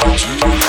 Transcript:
to